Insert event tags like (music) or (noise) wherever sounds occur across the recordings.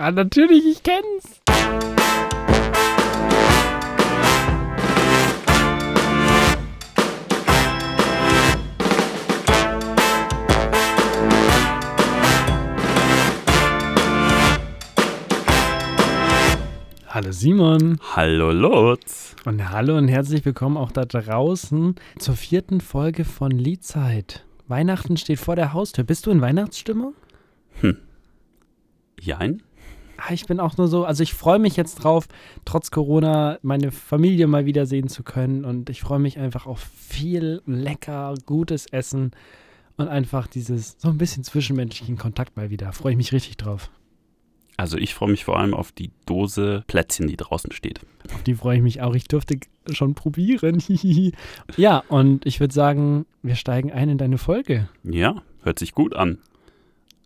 Ah, natürlich, ich kenn's. Hallo Simon. Hallo Lutz. Und hallo und herzlich willkommen auch da draußen zur vierten Folge von Liedzeit. Weihnachten steht vor der Haustür. Bist du in Weihnachtsstimmung? Jein? Ah, Ich bin auch nur so, also ich freue mich jetzt drauf, trotz Corona meine Familie mal wiedersehen zu können. Und ich freue mich einfach auf viel lecker, gutes Essen und einfach dieses so ein bisschen zwischenmenschlichen Kontakt mal wieder. Freue ich mich richtig drauf. Also ich freue mich vor allem auf die Dose Plätzchen, die draußen steht. Auf die freue ich mich auch. Ich durfte schon probieren. (laughs) ja, und ich würde sagen, wir steigen ein in deine Folge. Ja, hört sich gut an.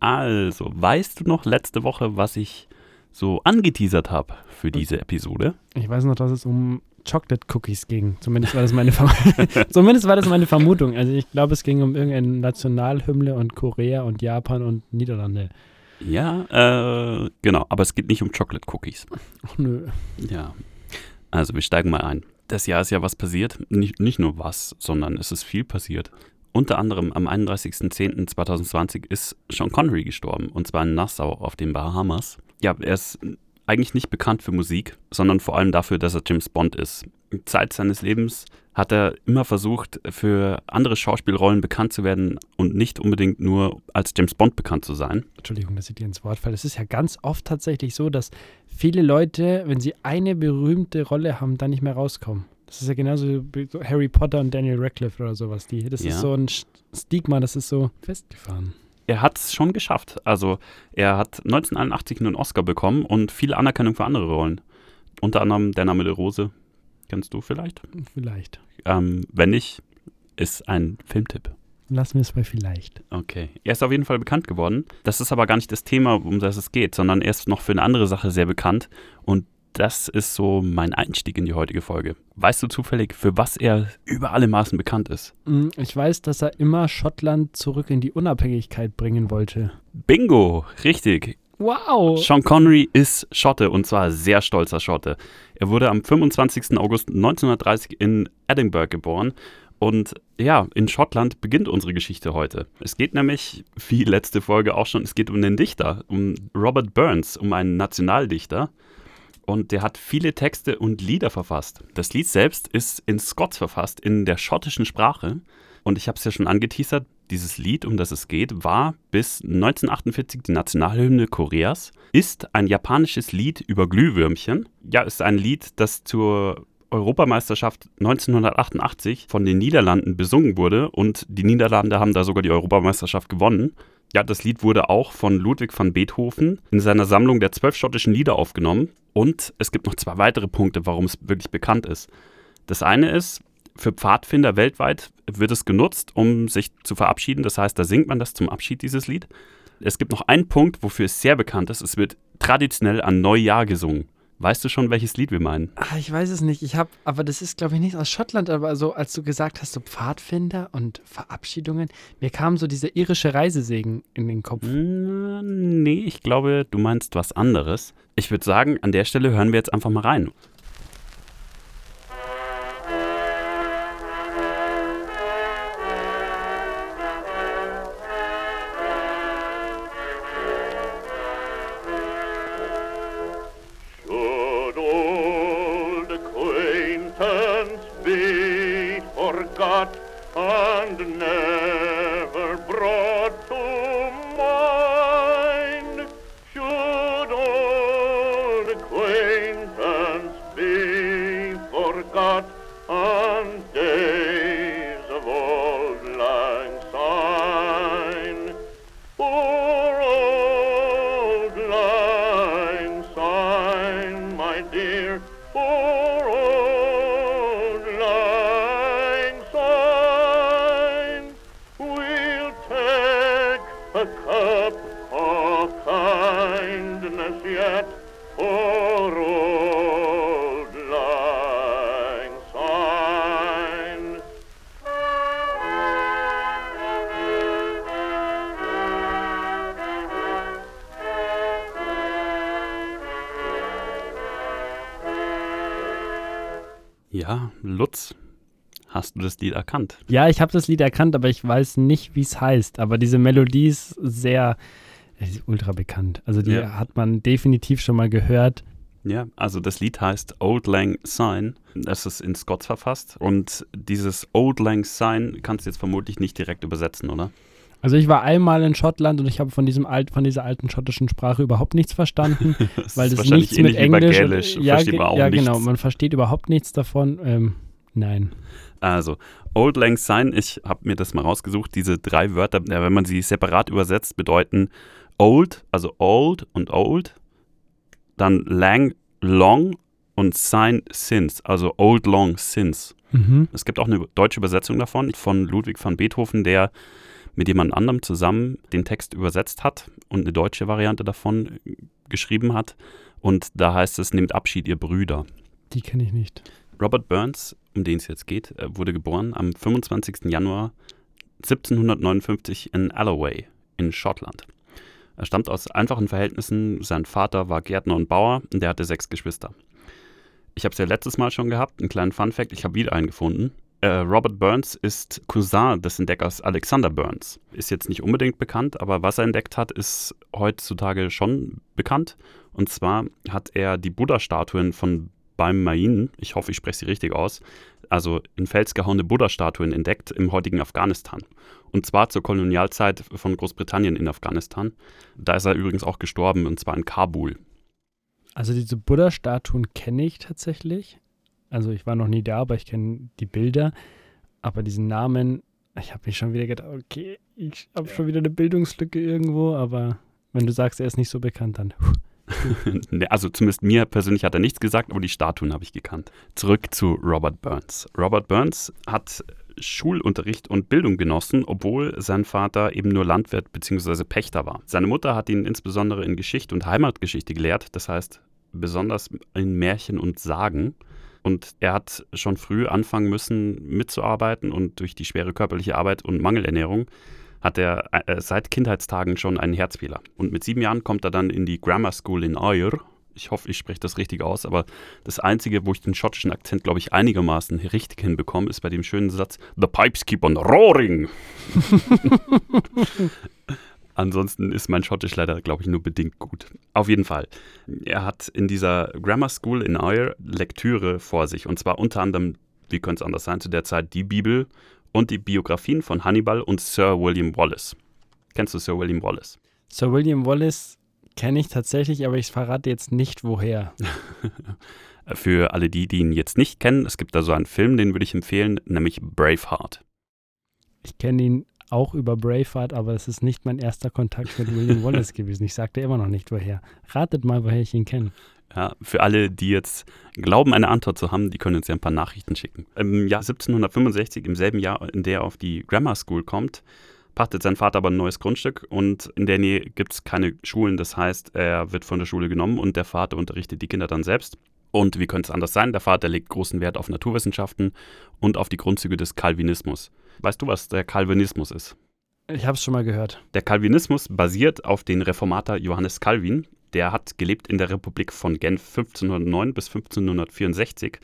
Also, weißt du noch letzte Woche, was ich so angeteasert habe für diese Episode? Ich weiß noch, dass es um Chocolate Cookies ging. Zumindest war das meine, Verm (laughs) Zumindest war das meine Vermutung. Also ich glaube, es ging um irgendeine Nationalhymne und Korea und Japan und Niederlande. Ja, äh, genau, aber es geht nicht um Chocolate Cookies. Ach nö. Ja, also wir steigen mal ein. Das Jahr ist ja was passiert. Nicht, nicht nur was, sondern es ist viel passiert. Unter anderem am 31.10.2020 ist Sean Connery gestorben, und zwar in Nassau auf den Bahamas. Ja, er ist eigentlich nicht bekannt für Musik, sondern vor allem dafür, dass er James Bond ist. Zeit seines Lebens hat er immer versucht, für andere Schauspielrollen bekannt zu werden und nicht unbedingt nur als James Bond bekannt zu sein. Entschuldigung, dass ich dir ins Wort falle. Es ist ja ganz oft tatsächlich so, dass viele Leute, wenn sie eine berühmte Rolle haben, dann nicht mehr rauskommen. Das ist ja genauso wie Harry Potter und Daniel Radcliffe oder sowas. Die, das Ja. ist so ein Stigma, das ist so festgefahren. Er hat es schon geschafft. Also er hat 1981 einen Oscar bekommen und viel Anerkennung für andere Rollen. Unter anderem Der Name der Rose. Kennst du vielleicht? Vielleicht. Ähm, wenn nicht, ist ein Filmtipp. Lassen wir es bei vielleicht. Okay. Er ist auf jeden Fall bekannt geworden. Das ist aber gar nicht das Thema, um das es geht, sondern er ist noch für eine andere Sache sehr bekannt. Und das ist so mein Einstieg in die heutige Folge. Weißt du zufällig, für was er über alle Maßen bekannt ist? Mm, Ich weiß, dass er immer Schottland zurück in die Unabhängigkeit bringen wollte. Bingo, richtig. Wow! Sean Connery ist Schotte und zwar sehr stolzer Schotte. Er wurde am 25. August 1930 in Edinburgh geboren. Und ja, in Schottland beginnt unsere Geschichte heute. Es geht nämlich, wie letzte Folge auch schon, es geht um den Dichter, um Robert Burns, um einen Nationaldichter. Und der hat viele Texte und Lieder verfasst. Das Lied selbst ist in Scots verfasst, in der schottischen Sprache. Und ich habe es ja schon angeteasert, dieses Lied, um das es geht, war bis 1948 die Nationalhymne Koreas, ist ein japanisches Lied über Glühwürmchen. Ja, ist ein Lied, das zur Europameisterschaft 1988 von den Niederlanden besungen wurde und die Niederlande haben da sogar die Europameisterschaft gewonnen. Ja, das Lied wurde auch von Ludwig van Beethoven in seiner Sammlung der zwölf schottischen Lieder aufgenommen. Und es gibt noch zwei weitere Punkte, warum es wirklich bekannt ist. Das eine ist, für Pfadfinder weltweit wird es genutzt, um sich zu verabschieden. Das heißt, da singt man das zum Abschied, dieses Lied. Es gibt noch einen Punkt, wofür es sehr bekannt ist. Es wird traditionell an Neujahr gesungen. Weißt du schon, welches Lied wir meinen? Ah, ich weiß es nicht. Ich habe, aber das ist, glaube ich, nicht aus Schottland, aber so, als du gesagt hast, so Pfadfinder und Verabschiedungen, mir kam so dieser irische Reisesegen in den Kopf. Mm, Nee, ich glaube, du meinst was anderes. Ich würde sagen, an der Stelle hören wir jetzt einfach mal rein. Lutz, hast du das Lied erkannt? Ja, ich habe das Lied erkannt, aber ich weiß nicht, wie es heißt. Aber diese Melodie ist sehr, ist ultra bekannt. Also die Ja. hat man definitiv schon mal gehört. Ja, also das Lied heißt Old Lang Syne. Es ist in Scots verfasst. Und dieses Old Lang Syne kannst du jetzt vermutlich nicht direkt übersetzen, oder? Also ich war einmal in Schottland und ich habe von diesem alt, von dieser alten schottischen Sprache überhaupt nichts verstanden, (laughs) Das weil das nichts mit Englisch. Gälisch. ja, Versteht man auch ja nichts. genau, man versteht überhaupt nichts davon. Ähm, nein. Also, Old Lang Syne, ich habe mir das mal rausgesucht. Diese drei Wörter, wenn man sie separat übersetzt, bedeuten Old, also Old und Old, dann Lang, Long und Syne, Since, also Old Long Since. Mhm. Es gibt auch eine deutsche Übersetzung davon von Ludwig van Beethoven, der mit jemand anderem zusammen den Text übersetzt hat und eine deutsche Variante davon geschrieben hat. Und da heißt es, nehmt Abschied, ihr Brüder. Die kenne ich nicht. Robert Burns, um den es jetzt geht, äh, wurde geboren am 25. Januar 1759 in Alloway in Schottland. Er stammt aus einfachen Verhältnissen. Sein Vater war Gärtner und Bauer und der hatte sechs Geschwister. Ich habe es ja letztes Mal schon gehabt, einen kleinen Fun-Fact, ich habe wieder einen gefunden. Äh, Robert Burns ist Cousin des Entdeckers Alexander Burns. Ist jetzt nicht unbedingt bekannt, aber was er entdeckt hat, ist heutzutage schon bekannt. Und zwar hat er die Buddha-Statuen von Balmain, ich hoffe, ich spreche sie richtig aus, also in Fels gehauene Buddha-Statuen entdeckt im heutigen Afghanistan. Und zwar zur Kolonialzeit von Großbritannien in Afghanistan. Da ist er übrigens auch gestorben, und zwar in Kabul. Also diese Buddha-Statuen kenne ich tatsächlich. Also ich war noch nie da, aber ich kenne die Bilder. Aber diesen Namen, ich habe mich schon wieder gedacht, okay, ich habe schon wieder eine Bildungslücke irgendwo, aber wenn du sagst, er ist nicht so bekannt, dann. (laughs) Ne, also zumindest mir persönlich hat er nichts gesagt, aber die Statuen habe ich gekannt. Zurück zu Robert Burns. Robert Burns hat Schulunterricht und Bildung genossen, obwohl sein Vater eben nur Landwirt bzw. Pächter war. Seine Mutter hat ihn insbesondere in Geschichte und Heimatgeschichte gelehrt, das heißt besonders in Märchen und Sagen. Und er hat schon früh anfangen müssen, mitzuarbeiten und durch die schwere körperliche Arbeit und Mangelernährung hat er äh, seit Kindheitstagen schon einen Herzfehler. Und mit sieben Jahren kommt er dann in die Grammar School in Ayr. Ich hoffe, ich spreche das richtig aus, aber das Einzige, wo ich den schottischen Akzent, glaube ich, einigermaßen richtig hinbekomme, ist bei dem schönen Satz: The pipes keep on roaring. (laughs) (laughs) Ansonsten ist mein Schottisch leider, glaube ich, nur bedingt gut. Auf jeden Fall. Er hat in dieser Grammar School in Ayr Lektüre vor sich. Und zwar unter anderem, wie könnte es anders sein, zu der Zeit die Bibel und die Biografien von Hannibal und Sir William Wallace. Kennst du Sir William Wallace? Sir William Wallace kenne ich tatsächlich, aber ich verrate jetzt nicht, woher. (laughs) Für alle die, die ihn jetzt nicht kennen, es gibt da so einen Film, den würde ich empfehlen, nämlich Braveheart. Ich kenne ihn auch über Braveheart, aber es ist nicht mein erster Kontakt mit William (laughs) Wallace gewesen. Ich sagte immer noch nicht, woher. Ratet mal, woher ich ihn kenne. Ja, für alle, die jetzt glauben, eine Antwort zu haben, die können uns ja ein paar Nachrichten schicken. Im Jahr 1765, im selben Jahr, in der er auf die Grammar School kommt, pachtet sein Vater aber ein neues Grundstück und in der Nähe gibt es keine Schulen. Das heißt, er wird von der Schule genommen und der Vater unterrichtet die Kinder dann selbst. Und wie könnte es anders sein? Der Vater legt großen Wert auf Naturwissenschaften und auf die Grundzüge des Calvinismus. Weißt du, was der Calvinismus ist? Ich habe es schon mal gehört. Der Calvinismus basiert auf den Reformator Johannes Calvin. Der hat gelebt in der Republik von Genf 1509 bis 1564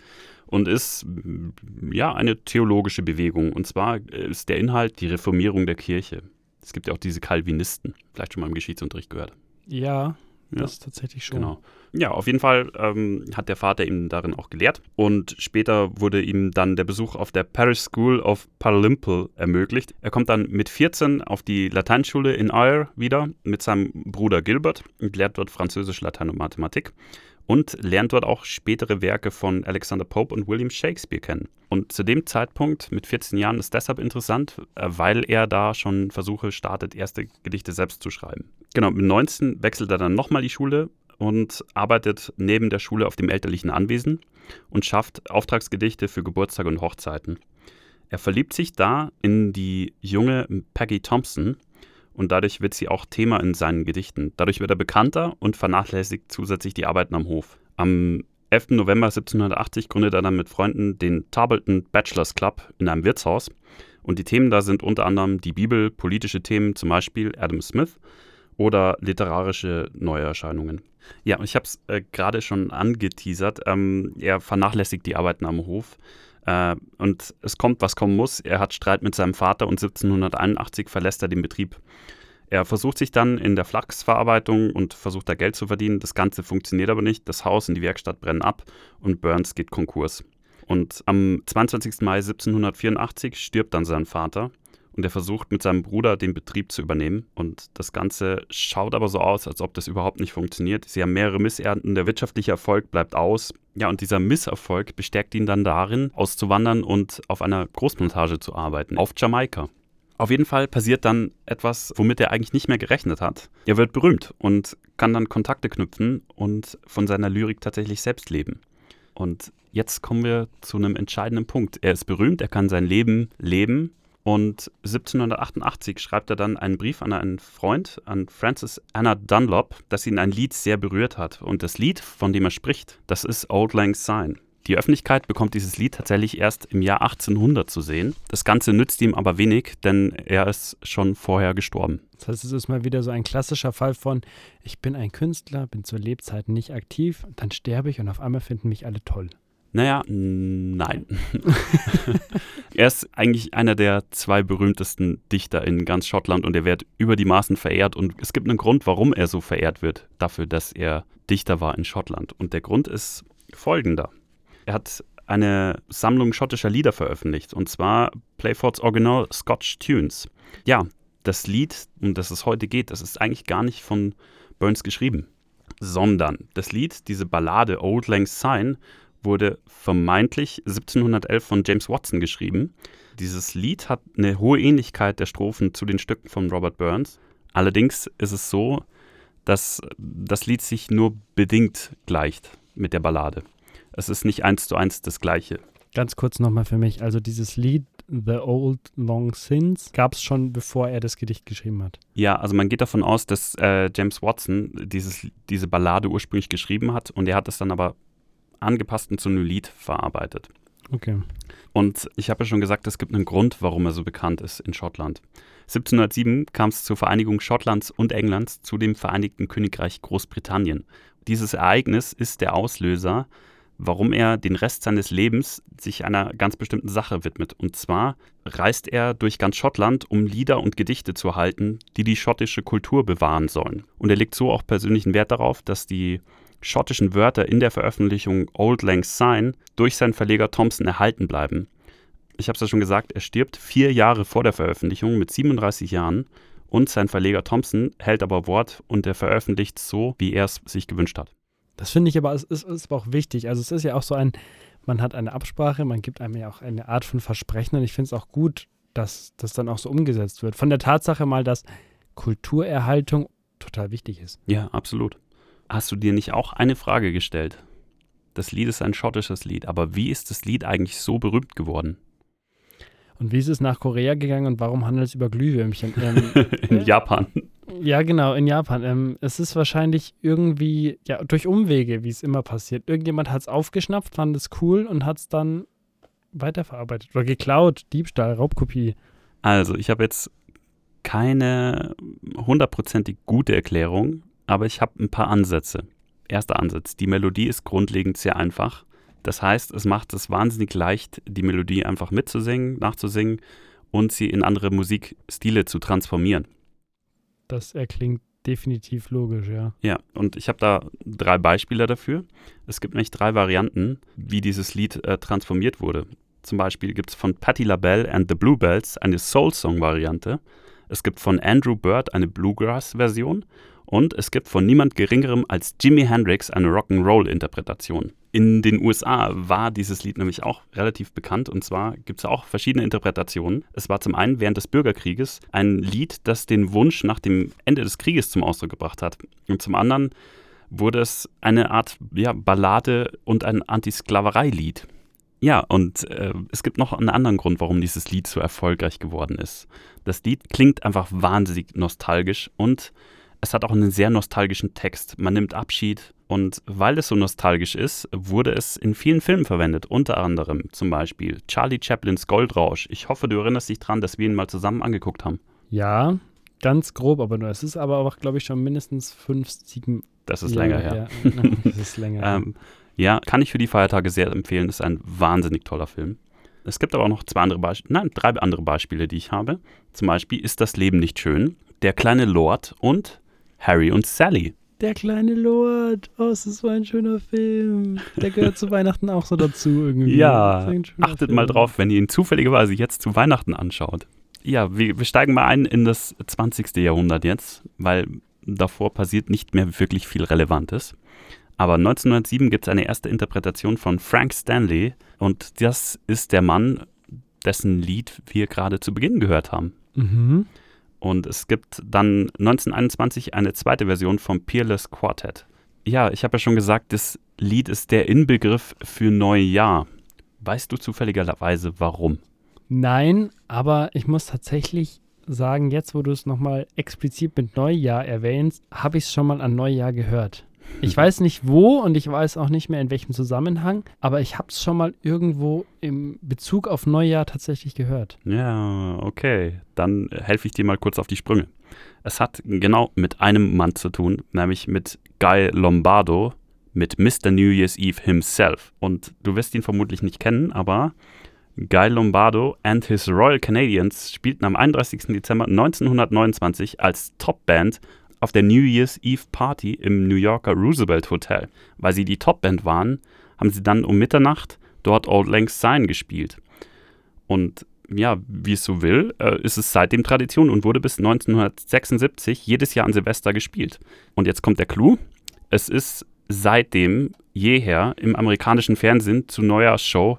und ist mm, ja eine theologische Bewegung. Und zwar ist der Inhalt die Reformierung der Kirche. Es gibt ja auch diese Calvinisten, vielleicht schon mal im Geschichtsunterricht gehört. Ja, Ja. das tatsächlich schon. Genau. Ja, auf jeden Fall ähm, hat der Vater ihn darin auch gelehrt. Und später wurde ihm dann der Besuch auf der Parish School of Paralimple ermöglicht. Er kommt dann mit 14 auf die Lateinschule in Ayr wieder mit seinem Bruder Gilbert und lehrt dort Französisch, Latein und Mathematik. Und lernt dort auch spätere Werke von Alexander Pope und William Shakespeare kennen. Und zu dem Zeitpunkt, mit 14 Jahren, ist deshalb interessant, äh, weil er da schon Versuche startet, erste Gedichte selbst zu schreiben. Genau, mit 19 wechselt er dann nochmal die Schule und arbeitet neben der Schule auf dem elterlichen Anwesen und schafft Auftragsgedichte für Geburtstage und Hochzeiten. Er verliebt sich da in die junge Peggy Thompson und dadurch wird sie auch Thema in seinen Gedichten. Dadurch wird er bekannter und vernachlässigt zusätzlich die Arbeiten am Hof. Am 11. November 1780 gründet er dann mit Freunden den Tableton Bachelors Club in einem Wirtshaus. Und die Themen da sind unter anderem die Bibel, politische Themen, zum Beispiel Adam Smith oder literarische Neuerscheinungen. Ja, ich habe es äh, gerade schon angeteasert. Ähm, er vernachlässigt die Arbeiten am Hof. Äh, und es kommt, was kommen muss. Er hat Streit mit seinem Vater und 1781 verlässt er den Betrieb. Er versucht sich dann in der Flachsverarbeitung und versucht da Geld zu verdienen. Das Ganze funktioniert aber nicht. Das Haus und die Werkstatt brennen ab und Burns geht Konkurs. Und am 22. Mai 1784 stirbt dann sein Vater und er versucht mit seinem Bruder den Betrieb zu übernehmen. Und das Ganze schaut aber so aus, als ob das überhaupt nicht funktioniert. Sie haben mehrere Missernten, der wirtschaftliche Erfolg bleibt aus. Ja, und dieser Misserfolg bestärkt ihn dann darin, auszuwandern und auf einer Großplantage zu arbeiten, auf Jamaika. Auf jeden Fall passiert dann etwas, womit er eigentlich nicht mehr gerechnet hat. Er wird berühmt und kann dann Kontakte knüpfen und von seiner Lyrik tatsächlich selbst leben. Und jetzt kommen wir zu einem entscheidenden Punkt. Er ist berühmt, er kann sein Leben leben und 1788 schreibt er dann einen Brief an einen Freund, an Francis Anna Dunlop, dass ihn ein Lied sehr berührt hat. Und das Lied, von dem er spricht, das ist Old Lang Syne. Die Öffentlichkeit bekommt dieses Lied tatsächlich erst im Jahr 1800 zu sehen. Das Ganze nützt ihm aber wenig, denn er ist schon vorher gestorben. Das heißt, es ist mal wieder so ein klassischer Fall von, ich bin ein Künstler, bin zur Lebzeit nicht aktiv, dann sterbe ich und auf einmal finden mich alle toll. Naja, nein. (laughs) er ist eigentlich einer der zwei berühmtesten Dichter in ganz Schottland und er wird über die Maßen verehrt. Und es gibt einen Grund, warum er so verehrt wird, dafür, dass er Dichter war in Schottland. Und der Grund ist folgender. Er hat eine Sammlung schottischer Lieder veröffentlicht, und zwar Playfords Original Scotch Tunes. Ja, das Lied, um das es heute geht, das ist eigentlich gar nicht von Burns geschrieben, sondern das Lied, diese Ballade Old Lang Syne, wurde vermeintlich 1711 von James Watson geschrieben. Dieses Lied hat eine hohe Ähnlichkeit der Strophen zu den Stücken von Robert Burns. Allerdings ist es so, dass das Lied sich nur bedingt gleicht mit der Ballade. Es ist nicht eins zu eins das gleiche. Ganz kurz nochmal für mich. Also dieses Lied The Old Long Sins gab es schon, bevor er das Gedicht geschrieben hat. Ja, also man geht davon aus, dass äh, James Watson dieses, diese Ballade ursprünglich geschrieben hat und er hat es dann aber angepasst und zu einem Lied verarbeitet. Okay. Und ich habe ja schon gesagt, es gibt einen Grund, warum er so bekannt ist in Schottland. 1707 kam es zur Vereinigung Schottlands und Englands zu dem Vereinigten Königreich Großbritannien. Dieses Ereignis ist der Auslöser warum er den Rest seines Lebens sich einer ganz bestimmten Sache widmet. Und zwar reist er durch ganz Schottland, um Lieder und Gedichte zu erhalten, die die schottische Kultur bewahren sollen. Und er legt so auch persönlichen Wert darauf, dass die schottischen Wörter in der Veröffentlichung Old Lang Syne durch seinen Verleger Thompson erhalten bleiben. Ich habe es ja schon gesagt, er stirbt vier Jahre vor der Veröffentlichung mit 37 Jahren und sein Verleger Thompson hält aber Wort und er veröffentlicht so, wie er es sich gewünscht hat. Das finde ich aber, es ist, ist aber auch wichtig. Also es ist ja auch so ein, man hat eine Absprache, man gibt einem ja auch eine Art von Versprechen und ich finde es auch gut, dass das dann auch so umgesetzt wird. Von der Tatsache mal, dass Kulturerhaltung total wichtig ist. Ja, absolut. Hast du dir nicht auch eine Frage gestellt? Das Lied ist ein schottisches Lied, aber wie ist das Lied eigentlich so berühmt geworden? Und wie ist es nach Korea gegangen und warum handelt es über Glühwürmchen? Ähm, (laughs) In Japan. Ja, genau, in Japan. Ähm, es ist wahrscheinlich irgendwie, ja, durch Umwege, wie es immer passiert. Irgendjemand hat es aufgeschnappt, fand es cool und hat es dann weiterverarbeitet oder geklaut. Diebstahl, Raubkopie. Also, ich habe jetzt keine hundertprozentig gute Erklärung, aber ich habe ein paar Ansätze. Erster Ansatz. Die Melodie ist grundlegend sehr einfach. Das heißt, es macht es wahnsinnig leicht, die Melodie einfach mitzusingen, nachzusingen und sie in andere Musikstile zu transformieren. Das erklingt definitiv logisch, ja. Ja, und ich habe da drei Beispiele dafür. Es gibt nämlich drei Varianten, wie dieses Lied äh, transformiert wurde. Zum Beispiel gibt es von Patti LaBelle and the Bluebells eine Soul-Song-Variante. Es gibt von Andrew Bird eine Bluegrass-Version und es gibt von niemand Geringerem als Jimi Hendrix eine Rock'n'Roll-Interpretation. In den USA war dieses Lied nämlich auch relativ bekannt und zwar gibt es auch verschiedene Interpretationen. Es war zum einen während des Bürgerkrieges ein Lied, das den Wunsch nach dem Ende des Krieges zum Ausdruck gebracht hat. Und zum anderen wurde es eine Art ja, Ballade und ein Antisklaverei-Lied. Ja, und äh, es gibt noch einen anderen Grund, warum dieses Lied so erfolgreich geworden ist. Das Lied klingt einfach wahnsinnig nostalgisch und es hat auch einen sehr nostalgischen Text. Man nimmt Abschied und weil es so nostalgisch ist, wurde es in vielen Filmen verwendet. Unter anderem zum Beispiel Charlie Chaplins Goldrausch. Ich hoffe, du erinnerst dich daran, dass wir ihn mal zusammen angeguckt haben. Ja, Ganz grob, aber nur. Es ist aber auch, glaube ich, schon mindestens fünf, sieben Das ist länger her. Ja, (laughs) das ist länger her. Ähm, ja, kann ich für die Feiertage sehr empfehlen. Ist ein wahnsinnig toller Film. Es gibt aber auch noch zwei andere Beispiele, nein, drei andere Beispiele, die ich habe. Zum Beispiel ist das Leben nicht schön, Der kleine Lord und Harry und Sally. Der kleine Lord. Oh, es ist so ein schöner Film. Der gehört zu Weihnachten auch so dazu irgendwie. Ja, achtet Film. mal drauf, wenn ihr ihn zufälligerweise jetzt zu Weihnachten anschaut. Ja, wir, wir steigen mal ein in das 20. Jahrhundert jetzt, weil davor passiert nicht mehr wirklich viel Relevantes. Aber 1907 gibt es eine erste Interpretation von Frank Stanley und das ist der Mann, dessen Lied wir gerade zu Beginn gehört haben. Mhm. Und es gibt dann 1921 eine zweite Version vom Peerless Quartet. Ja, ich habe ja schon gesagt, das Lied ist der Inbegriff für Neujahr. Weißt du zufälligerweise warum? Nein, aber ich muss tatsächlich sagen, jetzt wo du es nochmal explizit mit Neujahr erwähnst, habe ich es schon mal an Neujahr gehört. Ich weiß nicht wo und ich weiß auch nicht mehr in welchem Zusammenhang, aber ich habe es schon mal irgendwo im Bezug auf Neujahr tatsächlich gehört. Ja, okay. Dann helfe ich dir mal kurz auf die Sprünge. Es hat genau mit einem Mann zu tun, nämlich mit Guy Lombardo, mit Mr. New Year's Eve himself. Und du wirst ihn vermutlich nicht kennen, aber Guy Lombardo and his Royal Canadians spielten am 31. Dezember 1929 als Topband auf der New Year's Eve Party im New Yorker Roosevelt Hotel. Weil sie die Topband waren, haben sie dann um Mitternacht dort Old Lang Syne gespielt. Und ja, wie es so will, äh, ist es seitdem Tradition und wurde bis 1976 jedes Jahr an Silvester gespielt. Und jetzt kommt der Clou. Es ist seitdem jeher im amerikanischen Fernsehen zu Neujahrsshow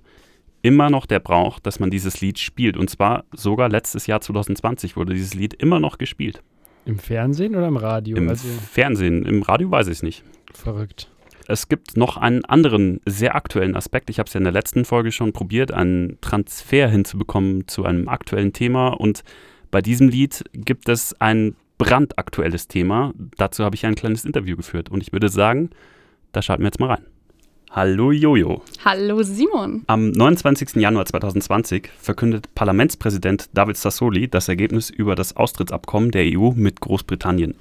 immer noch der Brauch, dass man dieses Lied spielt. Und zwar sogar letztes Jahr 2020 wurde dieses Lied immer noch gespielt. Im Fernsehen oder im Radio? Im also Fernsehen, im Radio weiß ich es nicht. verrückt. Es gibt noch einen anderen sehr aktuellen Aspekt. Ich habe es ja in der letzten Folge schon probiert, einen Transfer hinzubekommen zu einem aktuellen Thema. Und bei diesem Lied gibt es ein brandaktuelles Thema. Dazu habe ich ein kleines Interview geführt. Und ich würde sagen, da schalten wir jetzt mal rein. Hallo Jojo. Hallo Simon. Am 29. Januar 2020 verkündet Parlamentspräsident David Sassoli das Ergebnis über das Austrittsabkommen der EU mit Großbritannien.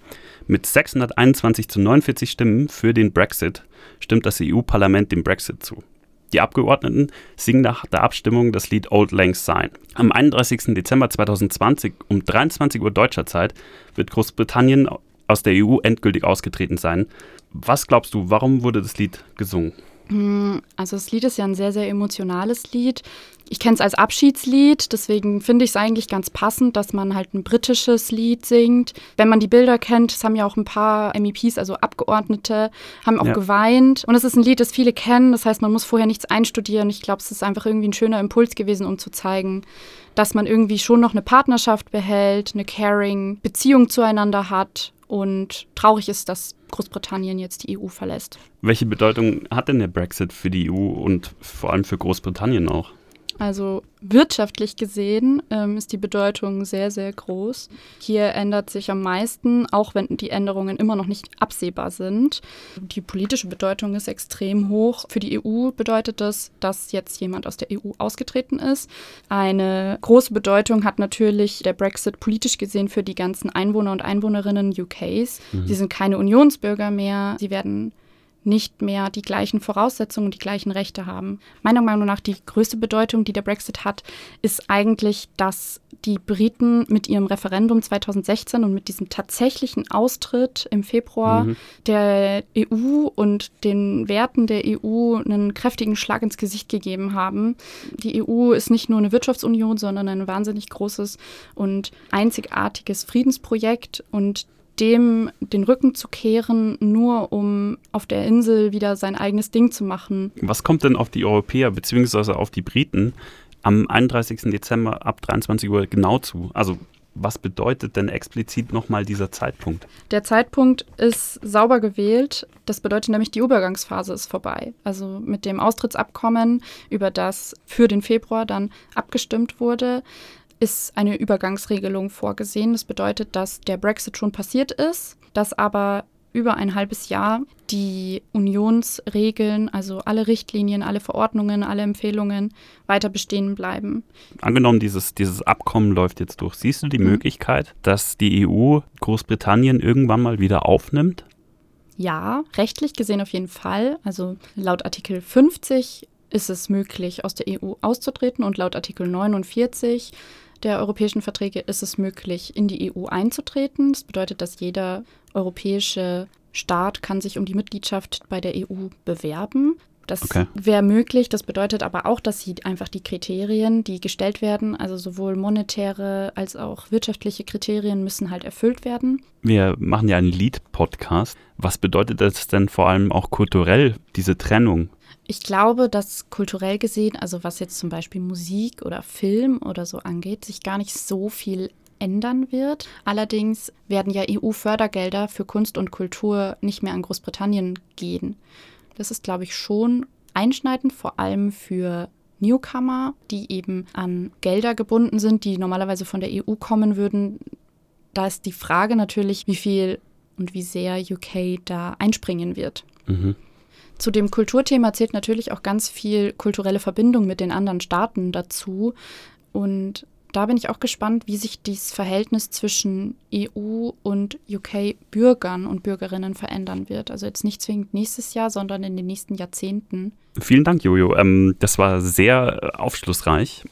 Mit 621 zu 49 Stimmen für den Brexit stimmt das EU-Parlament dem Brexit zu. Die Abgeordneten singen nach der Abstimmung das Lied Old Lang Syne. Am 31. Dezember 2020 um 23 Uhr deutscher Zeit wird Großbritannien aus der EU endgültig ausgetreten sein. Was glaubst du, warum wurde das Lied gesungen? Also das Lied ist ja ein sehr, sehr emotionales Lied. Ich kenne es als Abschiedslied, deswegen finde ich es eigentlich ganz passend, dass man halt ein britisches Lied singt. Wenn man die Bilder kennt, es haben ja auch ein paar MEPs, also Abgeordnete, haben auch Ja. geweint. Und es ist ein Lied, das viele kennen, das heißt, man muss vorher nichts einstudieren. Ich glaube, es ist einfach irgendwie ein schöner Impuls gewesen, um zu zeigen, dass man irgendwie schon noch eine Partnerschaft behält, eine caring Beziehung zueinander hat und traurig ist, dass Großbritannien jetzt die EU verlässt. Welche Bedeutung hat denn der Brexit für die EU und vor allem für Großbritannien auch? Also wirtschaftlich gesehen ähm, ist die Bedeutung sehr, sehr groß. Hier ändert sich am meisten, auch wenn die Änderungen immer noch nicht absehbar sind. Die politische Bedeutung ist extrem hoch. Für die EU bedeutet das, dass jetzt jemand aus der EU ausgetreten ist. Eine große Bedeutung hat natürlich der Brexit politisch gesehen für die ganzen Einwohner und Einwohnerinnen UKs. Sie sind keine Unionsbürger mehr. Sie werden nicht mehr die gleichen Voraussetzungen, die gleichen Rechte haben. Meiner Meinung nach die größte Bedeutung, die der Brexit hat, ist eigentlich, dass die Briten mit ihrem Referendum 2016 und mit diesem tatsächlichen Austritt im Februar Mhm. der EU und den Werten der EU einen kräftigen Schlag ins Gesicht gegeben haben. Die EU ist nicht nur eine Wirtschaftsunion, sondern ein wahnsinnig großes und einzigartiges Friedensprojekt und dem den Rücken zu kehren, nur um auf der Insel wieder sein eigenes Ding zu machen. Was kommt denn auf die Europäer bzw. auf die Briten am 31. Dezember ab 23 Uhr genau zu? Also was bedeutet denn explizit nochmal dieser Zeitpunkt? Der Zeitpunkt ist sauber gewählt. Das bedeutet nämlich, die Übergangsphase ist vorbei. Also mit dem Austrittsabkommen, über das für den Februar dann abgestimmt wurde, ist eine Übergangsregelung vorgesehen. Das bedeutet, dass der Brexit schon passiert ist, dass aber über ein halbes Jahr die Unionsregeln, also alle Richtlinien, alle Verordnungen, alle Empfehlungen weiter bestehen bleiben. Angenommen, dieses, dieses Abkommen läuft jetzt durch. Siehst du die mhm. Möglichkeit, dass die EU Großbritannien irgendwann mal wieder aufnimmt? Ja, rechtlich gesehen auf jeden Fall. Also laut Artikel 50 ist es möglich, aus der EU auszutreten und laut Artikel 49 der europäischen Verträge ist es möglich, in die EU einzutreten. Das bedeutet, dass jeder europäische Staat kann sich um die Mitgliedschaft bei der EU bewerben. Das okay. wäre möglich. Das bedeutet aber auch, dass sie einfach die Kriterien, die gestellt werden, also sowohl monetäre als auch wirtschaftliche Kriterien, müssen halt erfüllt werden. Wir machen ja einen Lied-Podcast. Was bedeutet das denn vor allem auch kulturell, diese Trennung? Ich glaube, dass kulturell gesehen, also was jetzt zum Beispiel Musik oder Film oder so angeht, sich gar nicht so viel ändern wird. Allerdings werden ja EU-Fördergelder für Kunst und Kultur nicht mehr an Großbritannien gehen. Das ist, glaube ich, schon einschneidend, vor allem für Newcomer, die eben an Gelder gebunden sind, die normalerweise von der EU kommen würden. Da ist die Frage natürlich, wie viel und wie sehr UK da einspringen wird. Mhm. Zu dem Kulturthema zählt natürlich auch ganz viel kulturelle Verbindung mit den anderen Staaten dazu. Und da bin ich auch gespannt, wie sich dieses Verhältnis zwischen EU und UK-Bürgern und Bürgerinnen verändern wird. Also jetzt nicht zwingend nächstes Jahr, sondern in den nächsten Jahrzehnten. Vielen Dank, Jojo. Ähm, das war sehr äh, aufschlussreich.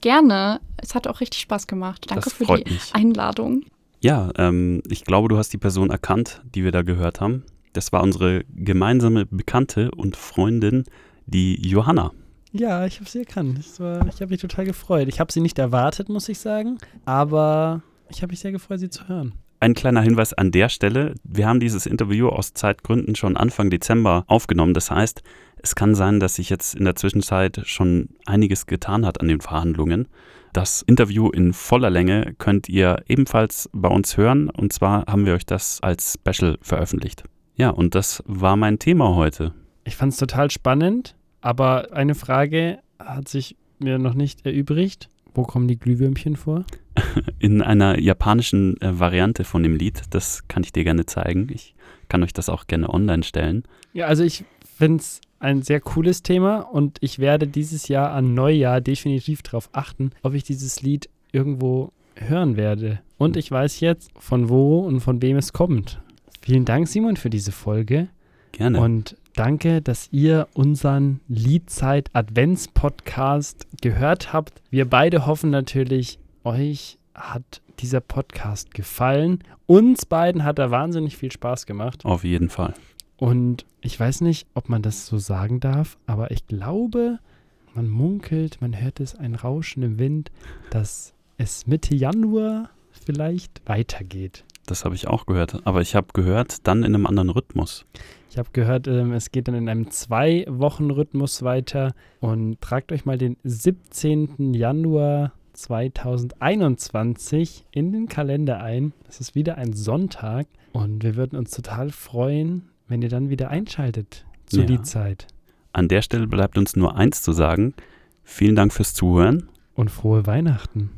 Gerne. Es hat auch richtig Spaß gemacht. Danke das für die mich. Einladung. Ja, ähm, ich glaube, du hast die Person erkannt, die wir da gehört haben. Das war unsere gemeinsame Bekannte und Freundin, die Johanna. Ja, ich habe sie erkannt. ich habe mich total gefreut. Ich habe sie nicht erwartet, muss ich sagen, aber ich habe mich sehr gefreut, sie zu hören. Ein kleiner Hinweis an der Stelle. Wir haben dieses Interview aus Zeitgründen schon Anfang Dezember aufgenommen. Das heißt, es kann sein, dass sich jetzt in der Zwischenzeit schon einiges getan hat an den Verhandlungen. Das Interview in voller Länge könnt ihr ebenfalls bei uns hören. Und zwar haben wir euch das als Special veröffentlicht. Ja, und das war mein Thema heute. Ich fand es total spannend, aber eine Frage hat sich mir noch nicht erübrigt. Wo kommen die Glühwürmchen vor? (laughs) In einer japanischen äh, Variante von dem Lied. Das kann ich dir gerne zeigen. Ich kann euch das auch gerne online stellen. Ja, also ich finde es ein sehr cooles Thema und ich werde dieses Jahr an Neujahr definitiv darauf achten, ob ich dieses Lied irgendwo hören werde. Und ich weiß jetzt, von wo und von wem es kommt. Vielen Dank, Simon, für diese Folge. Gerne. Und danke, dass ihr unseren Liedzeit Advents Podcast gehört habt. Wir beide hoffen natürlich, euch hat dieser Podcast gefallen. Uns beiden hat er wahnsinnig viel Spaß gemacht. Auf jeden Fall. Und ich weiß nicht, ob man das so sagen darf, aber ich glaube, man munkelt, man hört es ein Rauschen im Wind, dass es Mitte Januar vielleicht weitergeht. Das habe ich auch gehört. Aber ich habe gehört, dann in einem anderen Rhythmus. Ich habe gehört, ähm, es geht dann in einem Zwei-Wochen-Rhythmus weiter. Und tragt euch mal den 17. Januar 2021 in den Kalender ein. Das ist wieder ein Sonntag. Und wir würden uns total freuen, wenn ihr dann wieder einschaltet zu ja. die Zeit. An der Stelle bleibt uns nur eins zu sagen. Vielen Dank fürs Zuhören. Und frohe Weihnachten.